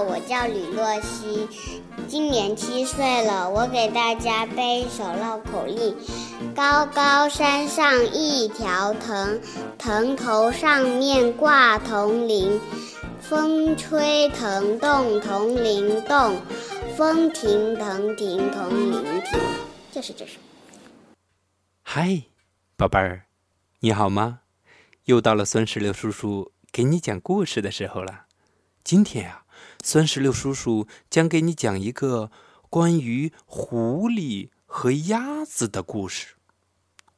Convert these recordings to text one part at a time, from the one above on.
我叫吕洛西，今年七岁了。我给大家背一首绕口令：高高山上一条藤，藤头上面挂铜铃，风吹藤动铜铃动，风停藤停铜铃停。就是这首。嗨，宝贝儿，你好吗？又到了孙石榴叔叔给你讲故事的时候了。今天啊，酸石榴叔叔将给你讲一个关于狐狸和鸭子的故事。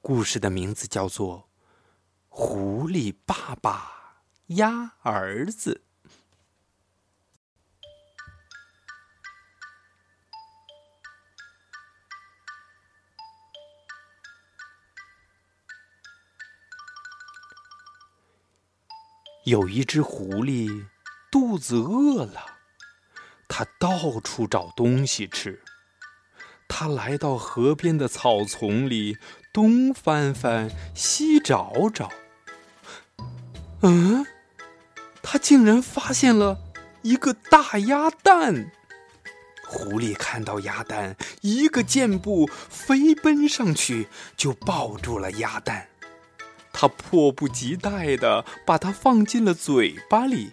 故事的名字叫做《狐狸爸爸鸭儿子》。有一只狐狸。肚子饿了，他到处找东西吃。他来到河边的草丛里，东翻翻，西找找。嗯，他竟然发现了一个大鸭蛋。狐狸看到鸭蛋，一个箭步飞奔上去，就抱住了鸭蛋。他迫不及待地把它放进了嘴巴里。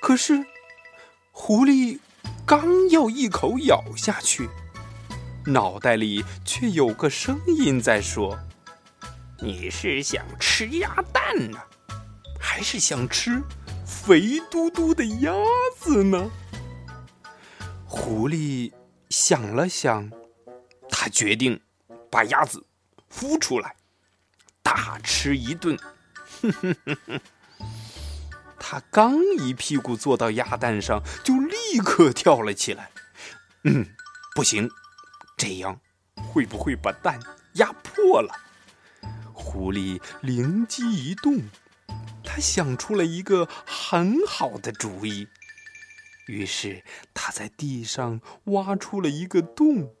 可是，狐狸刚要一口咬下去，脑袋里却有个声音在说：“你是想吃鸭蛋呢，还是想吃肥嘟嘟的鸭子呢？”狐狸想了想，他决定把鸭子孵出来，大吃一顿。哼哼哼哼。他刚一屁股坐到鸭蛋上，就立刻跳了起来。嗯，不行，这样会不会把蛋压破了？狐狸灵机一动，他想出了一个很好的主意。于是他在地上挖出了一个洞，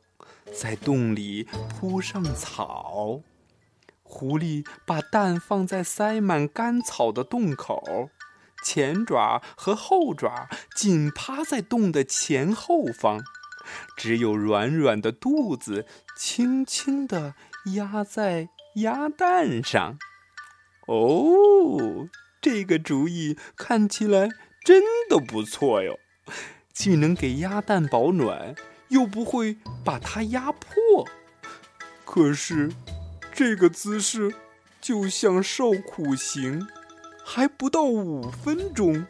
在洞里铺上草。狐狸把蛋放在塞满干草的洞口。前爪和后爪紧趴在洞的前后方，只有软软的肚子轻轻地压在鸭蛋上。哦，这个主意看起来真的不错哟，既能给鸭蛋保暖，又不会把它压破。可是，这个姿势就像受苦刑。还不到五分钟，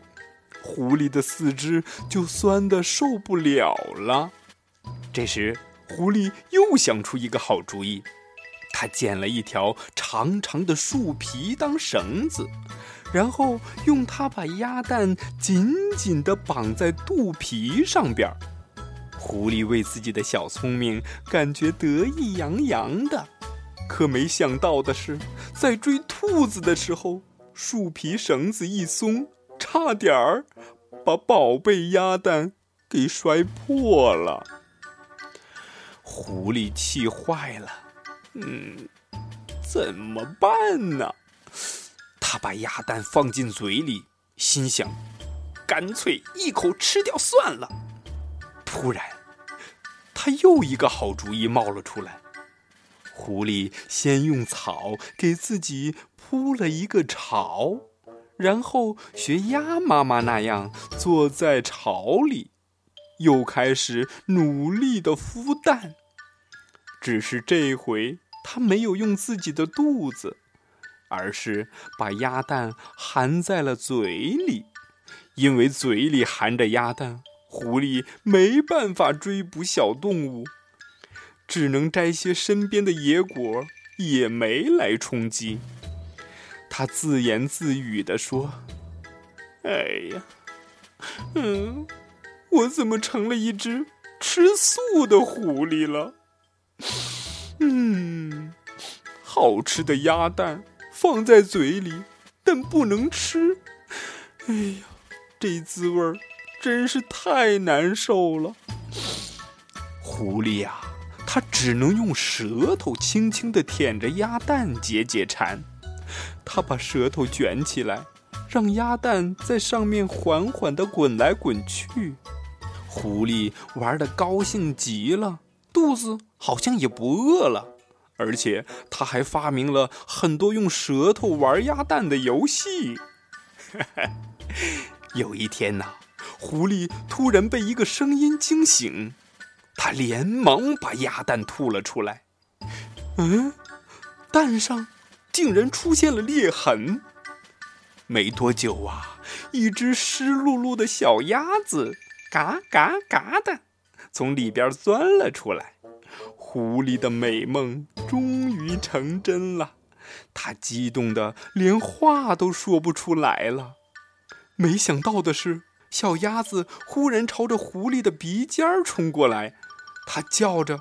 狐狸的四肢就酸得受不了了。这时，狐狸又想出一个好主意，他捡了一条长长的树皮当绳子，然后用它把鸭蛋紧紧地绑在肚皮上边。狐狸为自己的小聪明感觉得意洋洋的，可没想到的是，在追兔子的时候。树皮绳子一松，差点儿把宝贝鸭蛋给摔破了。狐狸气坏了，嗯，怎么办呢？他把鸭蛋放进嘴里，心想：干脆一口吃掉算了。突然，他又一个好主意冒了出来。狐狸先用草给自己。铺了一个巢，然后学鸭妈妈那样坐在巢里，又开始努力的孵蛋。只是这回他没有用自己的肚子，而是把鸭蛋含在了嘴里。因为嘴里含着鸭蛋，狐狸没办法追捕小动物，只能摘些身边的野果、野莓来充饥。他自言自语地说：“哎呀，嗯，我怎么成了一只吃素的狐狸了？嗯，好吃的鸭蛋放在嘴里，但不能吃。哎呀，这滋味儿真是太难受了。狐狸呀，它只能用舌头轻轻地舔着鸭蛋解解馋。”他把舌头卷起来，让鸭蛋在上面缓缓地滚来滚去。狐狸玩的高兴极了，肚子好像也不饿了，而且他还发明了很多用舌头玩鸭蛋的游戏。有一天呐，狐狸突然被一个声音惊醒，他连忙把鸭蛋吐了出来。嗯，蛋上竟然出现了裂痕。没多久啊，一只湿漉漉的小鸭子嘎嘎嘎的从里边钻了出来。狐狸的美梦终于成真了，他激动的连话都说不出来了。没想到的是，小鸭子忽然朝着狐狸的鼻尖儿冲过来，它叫着：“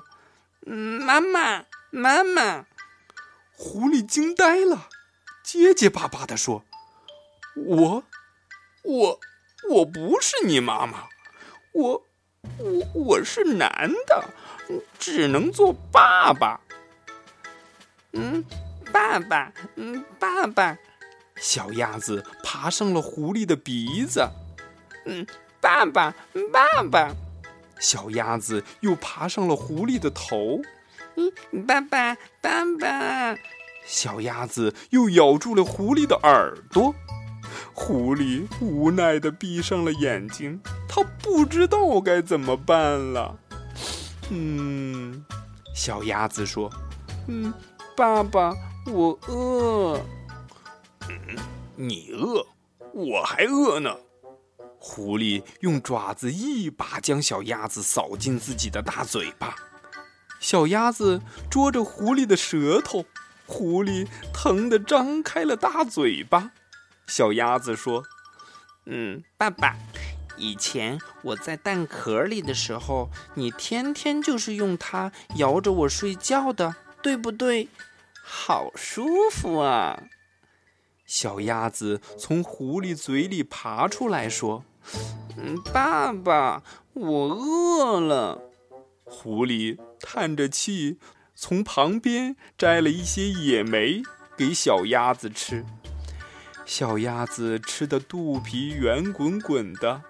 妈妈，妈妈！”狐狸惊呆了，结结巴巴地说：“我，我，我不是你妈妈，我，我我是男的，只能做爸爸。”嗯，爸爸，嗯，爸爸。小鸭子爬上了狐狸的鼻子，嗯，爸爸，爸爸。小鸭子又爬上了狐狸的头，嗯，爸爸，爸爸。小鸭子又咬住了狐狸的耳朵，狐狸无奈的闭上了眼睛，它不知道该怎么办了。嗯，小鸭子说：“嗯，爸爸，我饿。”嗯你饿，我还饿呢。狐狸用爪子一把将小鸭子扫进自己的大嘴巴，小鸭子捉着狐狸的舌头，狐狸疼得张开了大嘴巴。小鸭子说：“嗯，爸爸，以前我在蛋壳里的时候，你天天就是用它摇着我睡觉的，对不对？好舒服啊！”小鸭子从狐狸嘴里爬出来，说：“嗯，爸爸，我饿了。”狐狸叹着气，从旁边摘了一些野莓给小鸭子吃。小鸭子吃的肚皮圆滚滚的，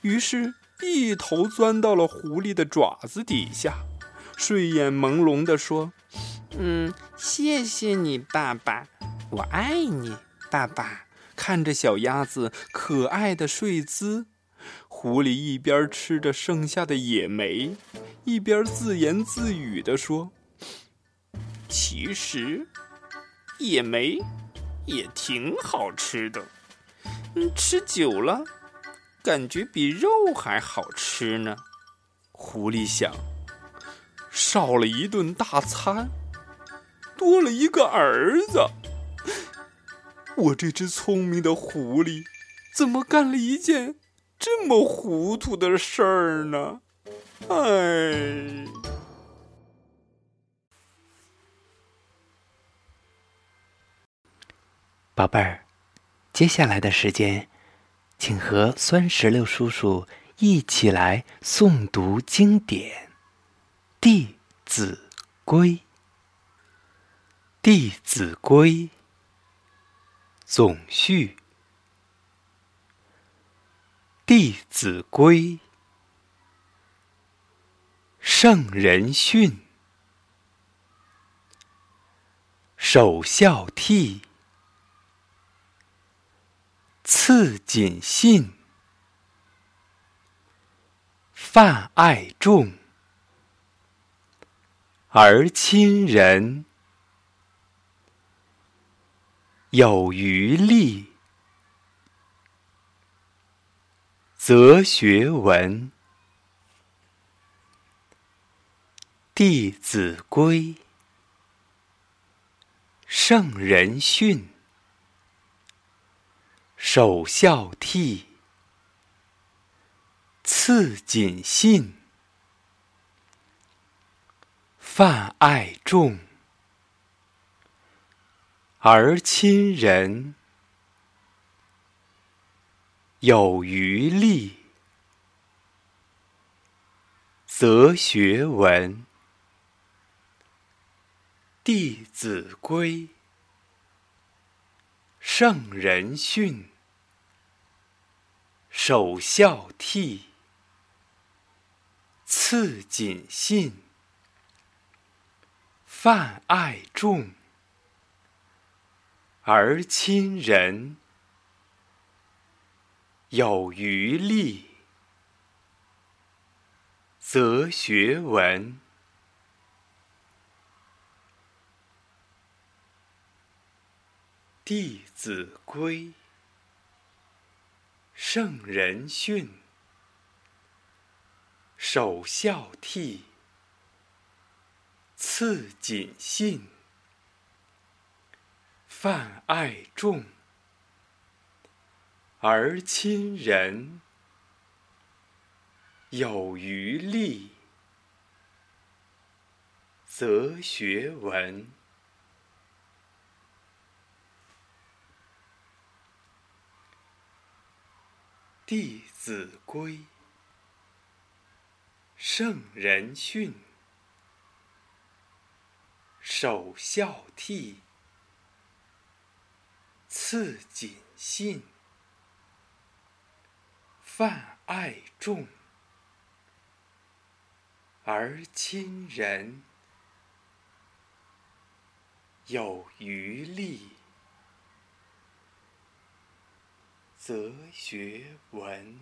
于是一头钻到了狐狸的爪子底下，睡眼朦胧地说：“嗯，谢谢你，爸爸。”我爱你，爸爸。看着小鸭子可爱的睡姿，狐狸一边吃着剩下的野莓，一边自言自语地说：“其实，野莓也挺好吃的。嗯，吃久了，感觉比肉还好吃呢。”狐狸想：少了一顿大餐，多了一个儿子。我这只聪明的狐狸，怎么干了一件这么糊涂的事儿呢？哎，宝贝儿，接下来的时间，请和酸石榴叔叔一起来诵读经典《弟子规》。《弟子规》。总序，《弟子规》：圣人训，首孝悌，次谨信，泛爱众，而亲仁。有余力，则学文。《弟子规》：圣人训，首孝悌，次谨信，泛爱众。而亲仁，有余力，则学文。《弟子规》：圣人训，首孝悌，次谨信，泛爱众，而亲仁，有余力，则学文。《弟子规》：圣人训，首孝悌，次谨信，泛爱众，而亲仁，有余力，则学文。《弟子规》：圣人训，首孝悌，次谨信，泛爱众，而亲仁，有余力。则学文。